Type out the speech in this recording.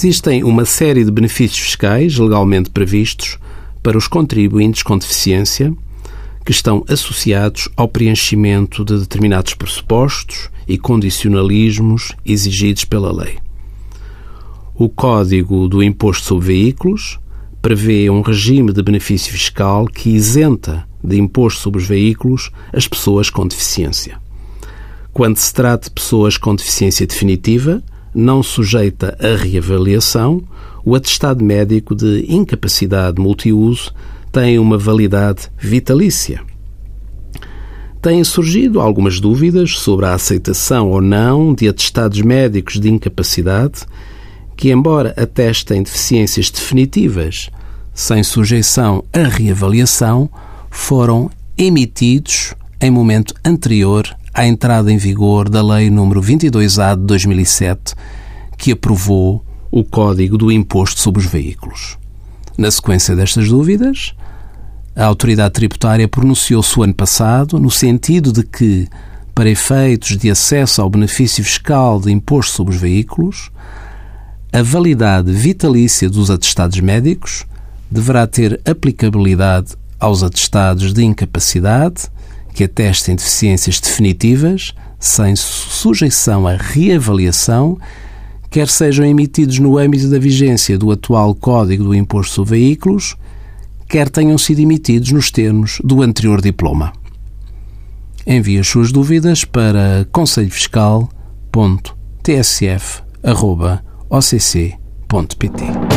Existem uma série de benefícios fiscais legalmente previstos para os contribuintes com deficiência que estão associados ao preenchimento de determinados pressupostos e condicionalismos exigidos pela lei. O Código do Imposto sobre Veículos prevê um regime de benefício fiscal que isenta de imposto sobre os veículos as pessoas com deficiência. Quando se trata de pessoas com deficiência definitiva, não sujeita a reavaliação, o atestado médico de incapacidade multiuso tem uma validade vitalícia. Têm surgido algumas dúvidas sobre a aceitação ou não de atestados médicos de incapacidade que, embora atestem deficiências definitivas sem sujeição à reavaliação, foram emitidos em momento anterior à entrada em vigor da Lei nº 22A de 2007, que aprovou o Código do Imposto sobre os Veículos. Na sequência destas dúvidas, a autoridade tributária pronunciou-se o ano passado no sentido de que, para efeitos de acesso ao benefício fiscal de imposto sobre os veículos, a validade vitalícia dos atestados médicos deverá ter aplicabilidade aos atestados de incapacidade que atestem deficiências definitivas, sem sujeição à reavaliação, quer sejam emitidos no âmbito da vigência do atual Código do Imposto sobre Veículos, quer tenham sido emitidos nos termos do anterior diploma. Envie as suas dúvidas para conselhofiscal.tsf.occ.pt.